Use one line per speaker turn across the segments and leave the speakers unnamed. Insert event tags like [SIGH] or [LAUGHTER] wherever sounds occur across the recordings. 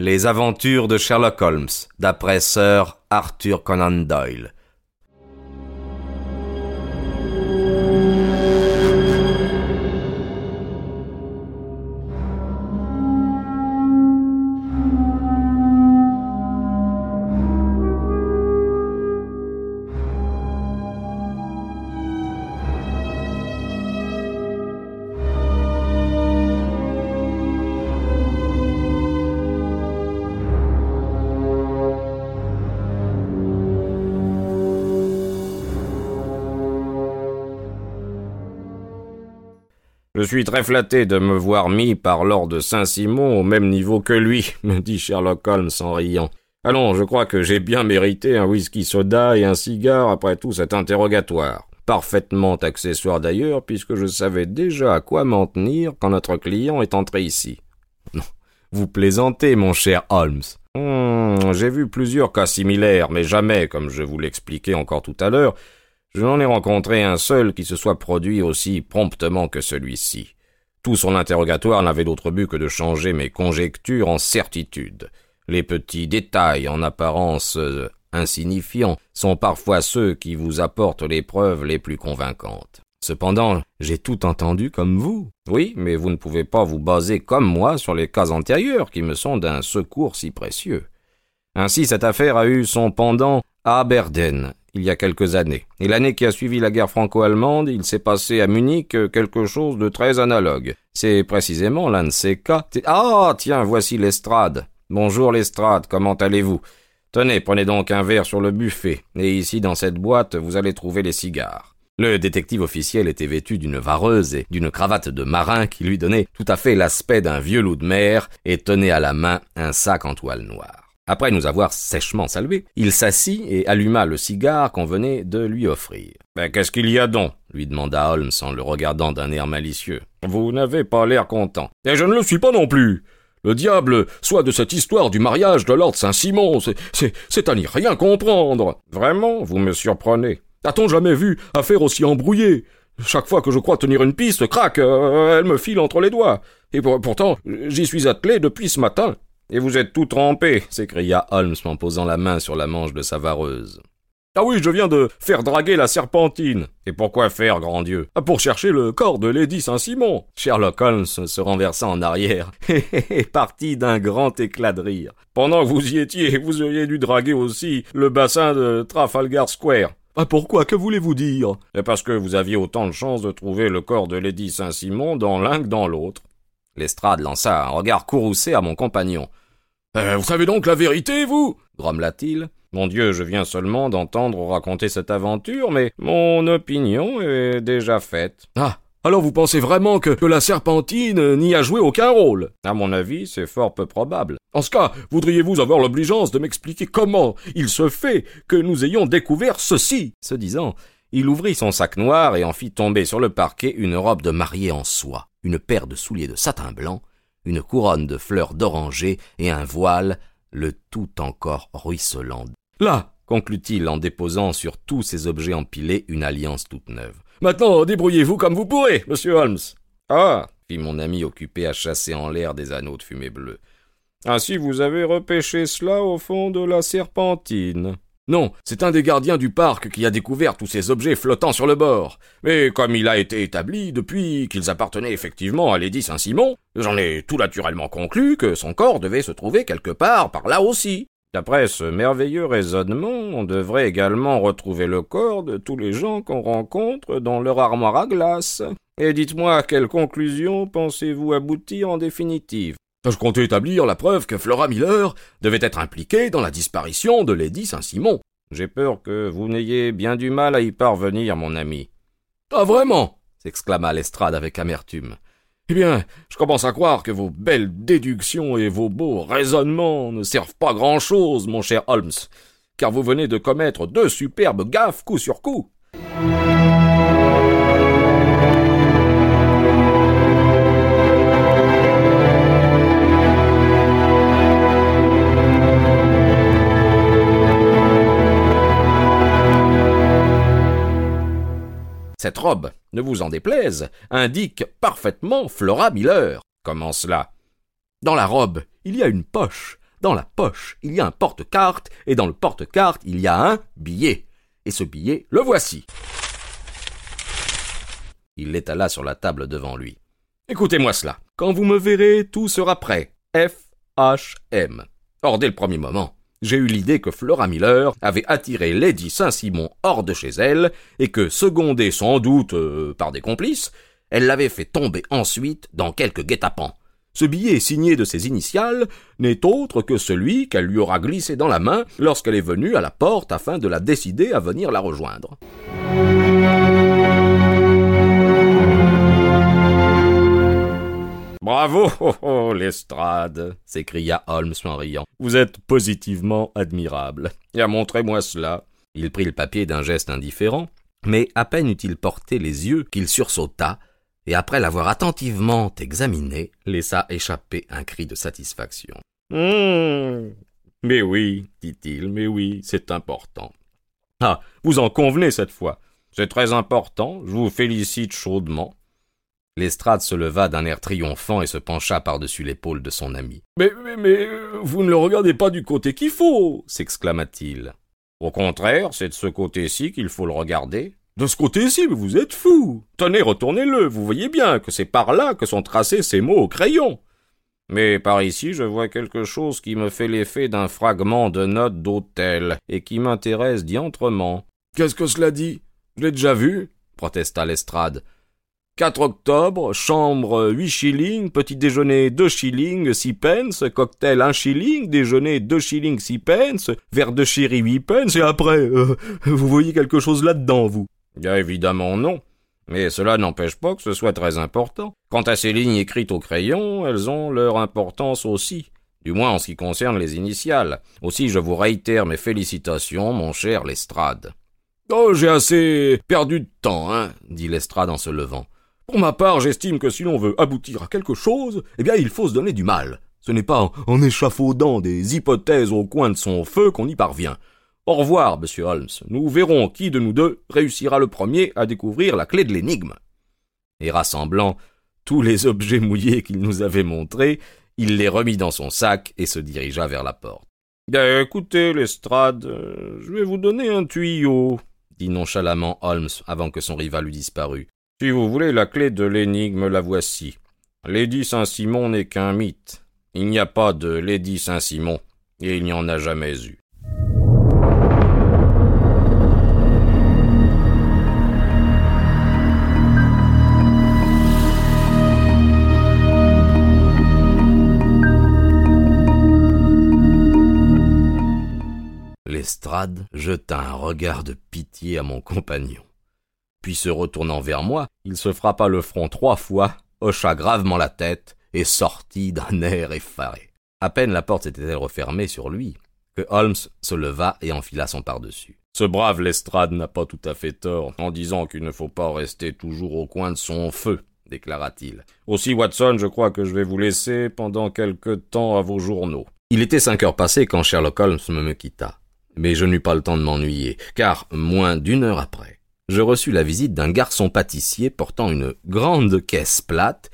Les aventures de Sherlock Holmes, d'après Sir Arthur Conan Doyle.
Je suis très flatté de me voir mis par Lord Saint-Simon au même niveau que lui, [LAUGHS] me dit Sherlock Holmes en riant. Allons, je crois que j'ai bien mérité un whisky soda et un cigare après tout cet interrogatoire. Parfaitement accessoire d'ailleurs, puisque je savais déjà à quoi m'en tenir quand notre client est entré ici. [LAUGHS]
Vous plaisantez, mon cher Holmes.
Hmm, j'ai vu plusieurs cas similaires, mais jamais, comme je vous l'expliquais encore tout à l'heure, je n'en ai rencontré un seul qui se soit produit aussi promptement que celui-ci. Tout son interrogatoire n'avait d'autre but que de changer mes conjectures en certitudes. Les petits détails, en apparence euh, insignifiants, sont parfois ceux qui vous apportent les preuves les plus convaincantes.
Cependant, j'ai tout entendu comme vous.
Oui, mais vous ne pouvez pas vous baser comme moi sur les cas antérieurs qui me sont d'un secours si précieux. Ainsi, cette affaire a eu son pendant à Aberdeen, il y a quelques années. Et l'année qui a suivi la guerre franco-allemande, il s'est passé à Munich quelque chose de très analogue. C'est précisément l'un de ces cas. Ah, tiens, voici l'estrade. Bonjour l'estrade, comment allez-vous? Tenez, prenez donc un verre sur le buffet, et ici dans cette boîte vous allez trouver les cigares.
Le détective officiel était vêtu d'une vareuse et d'une cravate de marin qui lui donnait tout à fait l'aspect d'un vieux loup de mer et tenait à la main un sac en toile noire. Après nous avoir sèchement salué, il s'assit et alluma le cigare qu'on venait de lui offrir.
Ben, qu'est-ce qu'il y a donc? lui demanda Holmes en le regardant d'un air malicieux. Vous n'avez pas l'air content.
Et je ne le suis pas non plus. Le diable soit de cette histoire du mariage de Lord Saint-Simon, c'est, c'est à n'y rien comprendre.
Vraiment, vous me surprenez.
A-t-on jamais vu affaire aussi embrouillée? Chaque fois que je crois tenir une piste, crac, euh, elle me file entre les doigts. Et pourtant, j'y suis attelé depuis ce matin.
Et vous êtes tout trempé, s'écria Holmes en posant la main sur la manche de sa vareuse.
Ah oui, je viens de faire draguer la serpentine.
Et pourquoi faire, grand Dieu?
Ah, Pour chercher le corps de Lady Saint-Simon.
Sherlock Holmes se renversa en arrière [LAUGHS] et partit d'un grand éclat de rire.
Pendant que vous y étiez, vous auriez dû draguer aussi le bassin de Trafalgar Square.
Ah pourquoi? Que voulez-vous dire?
Et parce que vous aviez autant de chances de trouver le corps de Lady Saint-Simon dans l'un que dans l'autre.
Lestrade lança un regard courroucé à mon compagnon.
Euh, vous savez donc la vérité, vous?
grommela-t-il.
Mon Dieu, je viens seulement d'entendre raconter cette aventure, mais mon opinion est déjà faite.
Ah. Alors vous pensez vraiment que, la serpentine n'y a joué aucun rôle?
À mon avis, c'est fort peu probable.
En ce cas, voudriez-vous avoir l'obligeance de m'expliquer comment il se fait que nous ayons découvert ceci?
Ce disant, il ouvrit son sac noir et en fit tomber sur le parquet une robe de mariée en soie, une paire de souliers de satin blanc, une couronne de fleurs d'oranger et un voile, le tout encore ruisselant.
Là,
conclut-il en déposant sur tous ces objets empilés une alliance toute neuve.
Maintenant, débrouillez-vous comme vous pourrez, monsieur Holmes.
Ah, fit mon ami occupé à chasser en l'air des anneaux de fumée bleue. Ainsi vous avez repêché cela au fond de la serpentine.
Non, c'est un des gardiens du parc qui a découvert tous ces objets flottant sur le bord. Mais comme il a été établi depuis qu'ils appartenaient effectivement à Lady Saint-Simon, j'en ai tout naturellement conclu que son corps devait se trouver quelque part par là aussi.
D'après ce merveilleux raisonnement, on devrait également retrouver le corps de tous les gens qu'on rencontre dans leur armoire à glace. Et dites-moi à quelle conclusion pensez-vous aboutir en définitive?
Je comptais établir la preuve que Flora Miller devait être impliquée dans la disparition de Lady Saint-Simon?
J'ai peur que vous n'ayez bien du mal à y parvenir, mon ami.
Ah, vraiment
s'exclama Lestrade avec amertume.
Eh bien, je commence à croire que vos belles déductions et vos beaux raisonnements ne servent pas grand-chose, mon cher Holmes, car vous venez de commettre deux superbes gaffes coup sur coup.
Cette robe, ne vous en déplaise, indique parfaitement Flora Miller.
Comment cela?
Dans la robe, il y a une poche,
Dans la poche, il y a un porte-carte, et dans le porte-carte, il y a un billet. Et ce billet, le voici. Il l'étala sur la table devant lui. Écoutez-moi cela. Quand vous me verrez, tout sera prêt. F H M. Or, dès le premier moment, j'ai eu l'idée que Flora Miller avait attiré Lady Saint-Simon hors de chez elle, et que, secondée sans doute euh, par des complices, elle l'avait fait tomber ensuite dans quelque guet-apens. Ce billet signé de ses initiales n'est autre que celui qu'elle lui aura glissé dans la main lorsqu'elle est venue à la porte afin de la décider à venir la rejoindre.
Bravo, [LAUGHS] oh, oh, Lestrade s'écria Holmes en riant. Vous êtes positivement admirable. Et montrez-moi cela.
Il prit le papier d'un geste indifférent, mais à peine eut-il porté les yeux qu'il sursauta, et après l'avoir attentivement examiné, laissa échapper un cri de satisfaction.
Hum. Mais oui, dit-il, mais oui, c'est important. Ah, vous en convenez cette fois. C'est très important, je vous félicite chaudement.
Lestrade se leva d'un air triomphant et se pencha par-dessus l'épaule de son ami.
Mais, mais, mais, vous ne le regardez pas du côté qu'il faut, s'exclama-t-il.
Au contraire, c'est de ce côté-ci qu'il faut le regarder.
De ce côté-ci, vous êtes fou. Tenez, retournez-le, vous voyez bien que c'est par là que sont tracés ces mots au crayon.
Mais par ici, je vois quelque chose qui me fait l'effet d'un fragment de note d'hôtel, et qui m'intéresse diantrement.
Qu'est-ce que cela dit? Je l'ai déjà vu, protesta Lestrade. 4 octobre, chambre 8 shillings, petit déjeuner 2 shillings 6 pence, cocktail 1 shilling, déjeuner 2 shillings 6 pence, verre de chéri 8 pence, et après, euh, vous voyez quelque chose là-dedans, vous?
Bien évidemment non. Mais cela n'empêche pas que ce soit très important. Quant à ces lignes écrites au crayon, elles ont leur importance aussi. Du moins en ce qui concerne les initiales. Aussi je vous réitère mes félicitations, mon cher Lestrade.
Oh, j'ai assez perdu de temps, hein, dit Lestrade en se levant. Pour ma part, j'estime que si l'on veut aboutir à quelque chose, eh bien il faut se donner du mal. Ce n'est pas en échafaudant des hypothèses au coin de son feu qu'on y parvient. Au revoir, monsieur Holmes. Nous verrons qui de nous deux réussira le premier à découvrir la clé de l'énigme.
Et rassemblant tous les objets mouillés qu'il nous avait montrés, il les remit dans son sac et se dirigea vers la porte.
Bien, écoutez, Lestrade, euh, je vais vous donner un tuyau, dit nonchalamment Holmes avant que son rival eût disparu. Si vous voulez la clé de l'énigme, la voici. Lady Saint-Simon n'est qu'un mythe. Il n'y a pas de Lady Saint-Simon, et il n'y en a jamais eu.
Lestrade jeta un regard de pitié à mon compagnon. Puis se retournant vers moi, il se frappa le front trois fois, hocha gravement la tête et sortit d'un [LAUGHS] air effaré. À peine la porte s'était-elle refermée sur lui que Holmes se leva et enfila son par-dessus.
Ce brave Lestrade n'a pas tout à fait tort en disant qu'il ne faut pas rester toujours au coin de son feu, déclara-t-il. Aussi, Watson, je crois que je vais vous laisser pendant quelque temps à vos journaux.
Il était cinq heures passées quand Sherlock Holmes me quitta. Mais je n'eus pas le temps de m'ennuyer, car moins d'une heure après, je reçus la visite d'un garçon pâtissier portant une grande caisse plate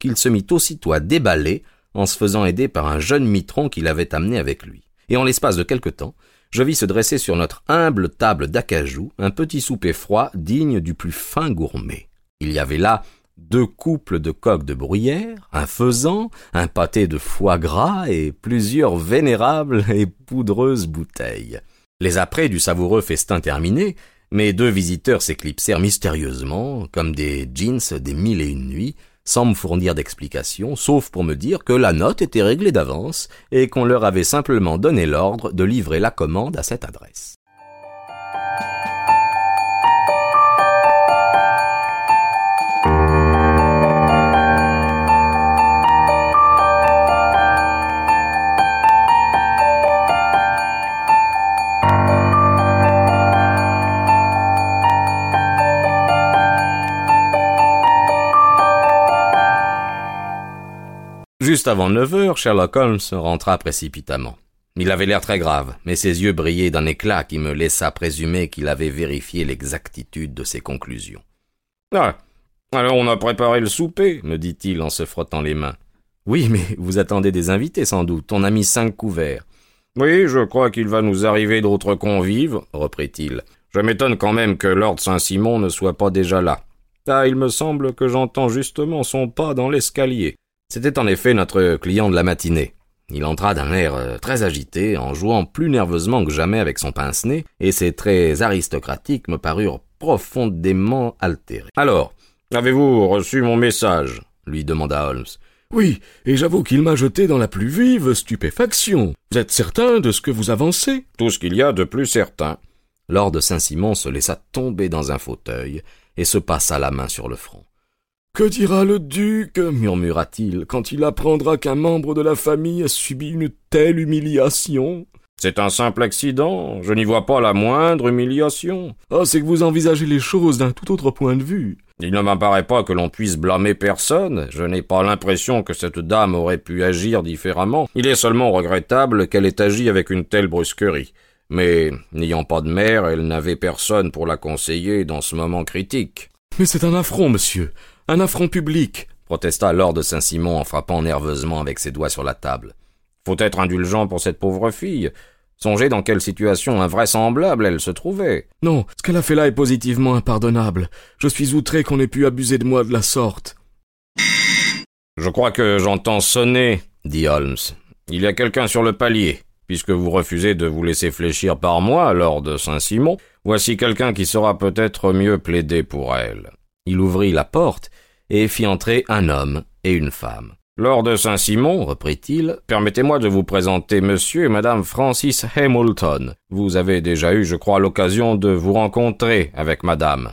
qu'il se mit aussitôt à déballer en se faisant aider par un jeune mitron qu'il avait amené avec lui. Et en l'espace de quelque temps, je vis se dresser sur notre humble table d'acajou un petit souper froid digne du plus fin gourmet. Il y avait là deux couples de coques de bruyère, un faisan, un pâté de foie gras et plusieurs vénérables et poudreuses bouteilles. Les apprêts du savoureux festin terminé, mes deux visiteurs s'éclipsèrent mystérieusement, comme des jeans des mille et une nuits, sans me fournir d'explications, sauf pour me dire que la note était réglée d'avance et qu'on leur avait simplement donné l'ordre de livrer la commande à cette adresse. Juste avant neuf heures, Sherlock Holmes rentra précipitamment. Il avait l'air très grave, mais ses yeux brillaient d'un éclat qui me laissa présumer qu'il avait vérifié l'exactitude de ses conclusions.
Ah. Alors on a préparé le souper, me dit-il en se frottant les mains. Oui, mais vous attendez des invités sans doute. On a mis cinq couverts.
Oui, je crois qu'il va nous arriver d'autres convives, reprit-il. Je m'étonne quand même que Lord Saint-Simon ne soit pas déjà là. Ah, il me semble que j'entends justement son pas dans l'escalier.
C'était en effet notre client de la matinée. Il entra d'un air euh, très agité, en jouant plus nerveusement que jamais avec son pince-nez, et ses traits aristocratiques me parurent profondément altérés.
Alors, avez-vous reçu mon message?
lui demanda Holmes.
Oui, et j'avoue qu'il m'a jeté dans la plus vive stupéfaction. Vous êtes certain de ce que vous avancez?
Tout ce qu'il y a de plus certain.
Lord Saint-Simon se laissa tomber dans un fauteuil et se passa la main sur le front.
Que dira le duc murmura-t-il quand il apprendra qu'un membre de la famille a subi une telle humiliation?
C'est un simple accident. Je n'y vois pas la moindre humiliation.
Ah, c'est que vous envisagez les choses d'un tout autre point de vue.
Il ne m'apparaît pas que l'on puisse blâmer personne. Je n'ai pas l'impression que cette dame aurait pu agir différemment. Il est seulement regrettable qu'elle ait agi avec une telle brusquerie. Mais, n'ayant pas de mère, elle n'avait personne pour la conseiller dans ce moment critique.
Mais c'est un affront, monsieur. Un affront public,
protesta Lord Saint-Simon en frappant nerveusement avec ses doigts sur la table.
Faut être indulgent pour cette pauvre fille. Songez dans quelle situation invraisemblable elle se trouvait.
Non, ce qu'elle a fait là est positivement impardonnable. Je suis outré qu'on ait pu abuser de moi de la sorte.
Je crois que j'entends sonner, dit Holmes. Il y a quelqu'un sur le palier. Puisque vous refusez de vous laisser fléchir par moi, lord Saint-Simon, voici quelqu'un qui saura peut-être mieux plaider pour elle.
Il ouvrit la porte et fit entrer un homme et une femme.
Lord Saint-Simon, reprit-il, permettez-moi de vous présenter monsieur et madame Francis Hamilton. Vous avez déjà eu, je crois, l'occasion de vous rencontrer avec madame.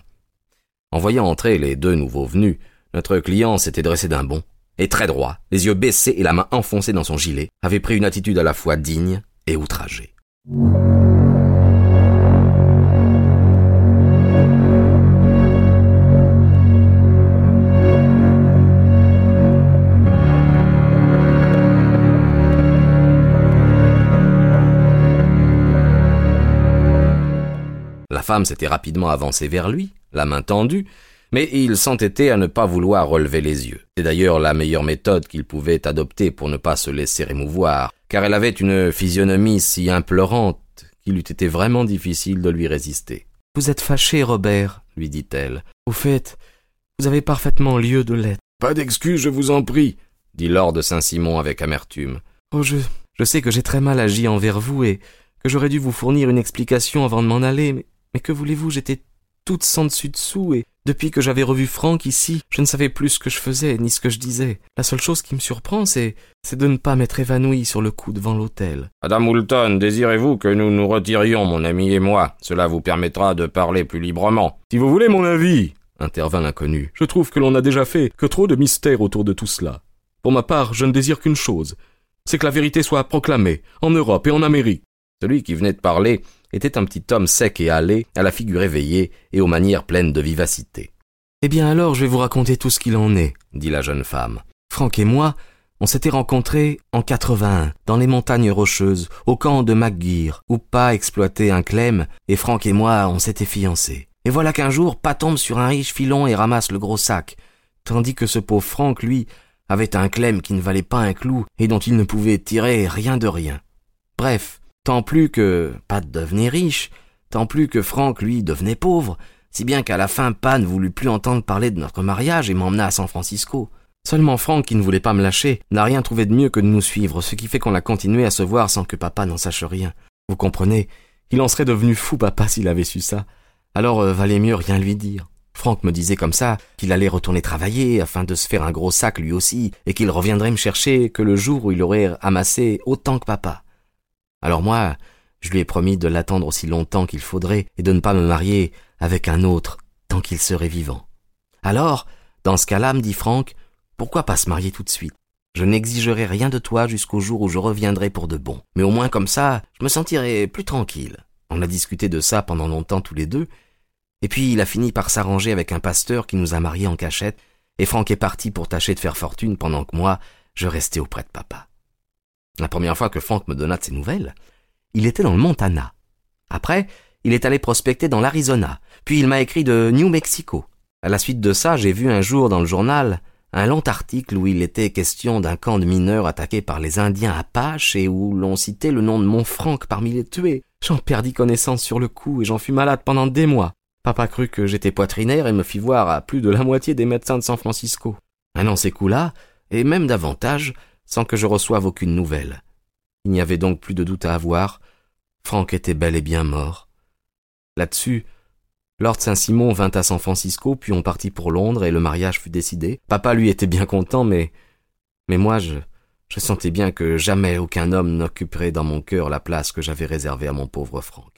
En voyant entrer les deux nouveaux venus, notre client s'était dressé d'un bond, et très droit, les yeux baissés et la main enfoncée dans son gilet, avait pris une attitude à la fois digne et outragée. Femme s'était rapidement avancée vers lui, la main tendue, mais il s'entêtait à ne pas vouloir relever les yeux. C'est d'ailleurs la meilleure méthode qu'il pouvait adopter pour ne pas se laisser émouvoir, car elle avait une physionomie si implorante qu'il eût été vraiment difficile de lui résister.
Vous êtes fâché, Robert, lui dit-elle. Au fait, vous avez parfaitement lieu de l'être.
Pas d'excuse, je vous en prie,
dit Lord de Saint-Simon avec amertume.
Oh, je, je sais que j'ai très mal agi envers vous et que j'aurais dû vous fournir une explication avant de m'en aller, mais mais que voulez-vous, j'étais toute sans dessus dessous et depuis que j'avais revu Franck ici, je ne savais plus ce que je faisais ni ce que je disais. La seule chose qui me surprend, c'est, c'est de ne pas m'être évanoui sur le coup devant l'hôtel.
Madame Woolton, désirez-vous que nous nous retirions, mon ami et moi? Cela vous permettra de parler plus librement.
Si vous voulez mon avis, intervint l'inconnu, je trouve que l'on n'a déjà fait que trop de mystères autour de tout cela. Pour ma part, je ne désire qu'une chose, c'est que la vérité soit proclamée, en Europe et en Amérique.
Celui qui venait de parler était un petit homme sec et hâlé, à la figure éveillée et aux manières pleines de vivacité.
Eh bien alors, je vais vous raconter tout ce qu'il en est, dit la jeune femme. Franck et moi, on s'était rencontrés en 81, dans les montagnes rocheuses, au camp de McGear, où pas exploitait un clem, et Franck et moi, on s'était fiancés. Et voilà qu'un jour, pas tombe sur un riche filon et ramasse le gros sac, tandis que ce pauvre Franck, lui, avait un clem qui ne valait pas un clou et dont il ne pouvait tirer rien de rien. Bref, Tant plus que Pat devenait riche, tant plus que Franck, lui, devenait pauvre, si bien qu'à la fin, Pat ne voulut plus entendre parler de notre mariage et m'emmena à San Francisco. Seulement Franck, qui ne voulait pas me lâcher, n'a rien trouvé de mieux que de nous suivre, ce qui fait qu'on a continué à se voir sans que papa n'en sache rien. Vous comprenez, il en serait devenu fou, papa, s'il avait su ça. Alors, euh, valait mieux rien lui dire. Franck me disait comme ça qu'il allait retourner travailler afin de se faire un gros sac lui aussi, et qu'il reviendrait me chercher que le jour où il aurait amassé autant que papa. Alors moi, je lui ai promis de l'attendre aussi longtemps qu'il faudrait et de ne pas me marier avec un autre tant qu'il serait vivant. Alors, dans ce cas-là, me dit Franck, pourquoi pas se marier tout de suite? Je n'exigerai rien de toi jusqu'au jour où je reviendrai pour de bon. Mais au moins comme ça, je me sentirai plus tranquille. On a discuté de ça pendant longtemps tous les deux, et puis il a fini par s'arranger avec un pasteur qui nous a mariés en cachette, et Franck est parti pour tâcher de faire fortune pendant que moi, je restais auprès de papa. La première fois que Frank me donna de ses nouvelles, il était dans le Montana. Après, il est allé prospecter dans l'Arizona, puis il m'a écrit de New Mexico. À la suite de ça, j'ai vu un jour dans le journal un long article où il était question d'un camp de mineurs attaqué par les Indiens Apaches et où l'on citait le nom de Montfranc parmi les tués. J'en perdis connaissance sur le coup et j'en fus malade pendant des mois. Papa crut que j'étais poitrinaire et me fit voir à plus de la moitié des médecins de San Francisco. Un an s'écoula, et même davantage, sans que je reçoive aucune nouvelle. Il n'y avait donc plus de doute à avoir. Franck était bel et bien mort. Là-dessus, Lord Saint-Simon vint à San Francisco, puis on partit pour Londres et le mariage fut décidé. Papa, lui, était bien content, mais, mais moi, je, je sentais bien que jamais aucun homme n'occuperait dans mon cœur la place que j'avais réservée à mon pauvre Franck.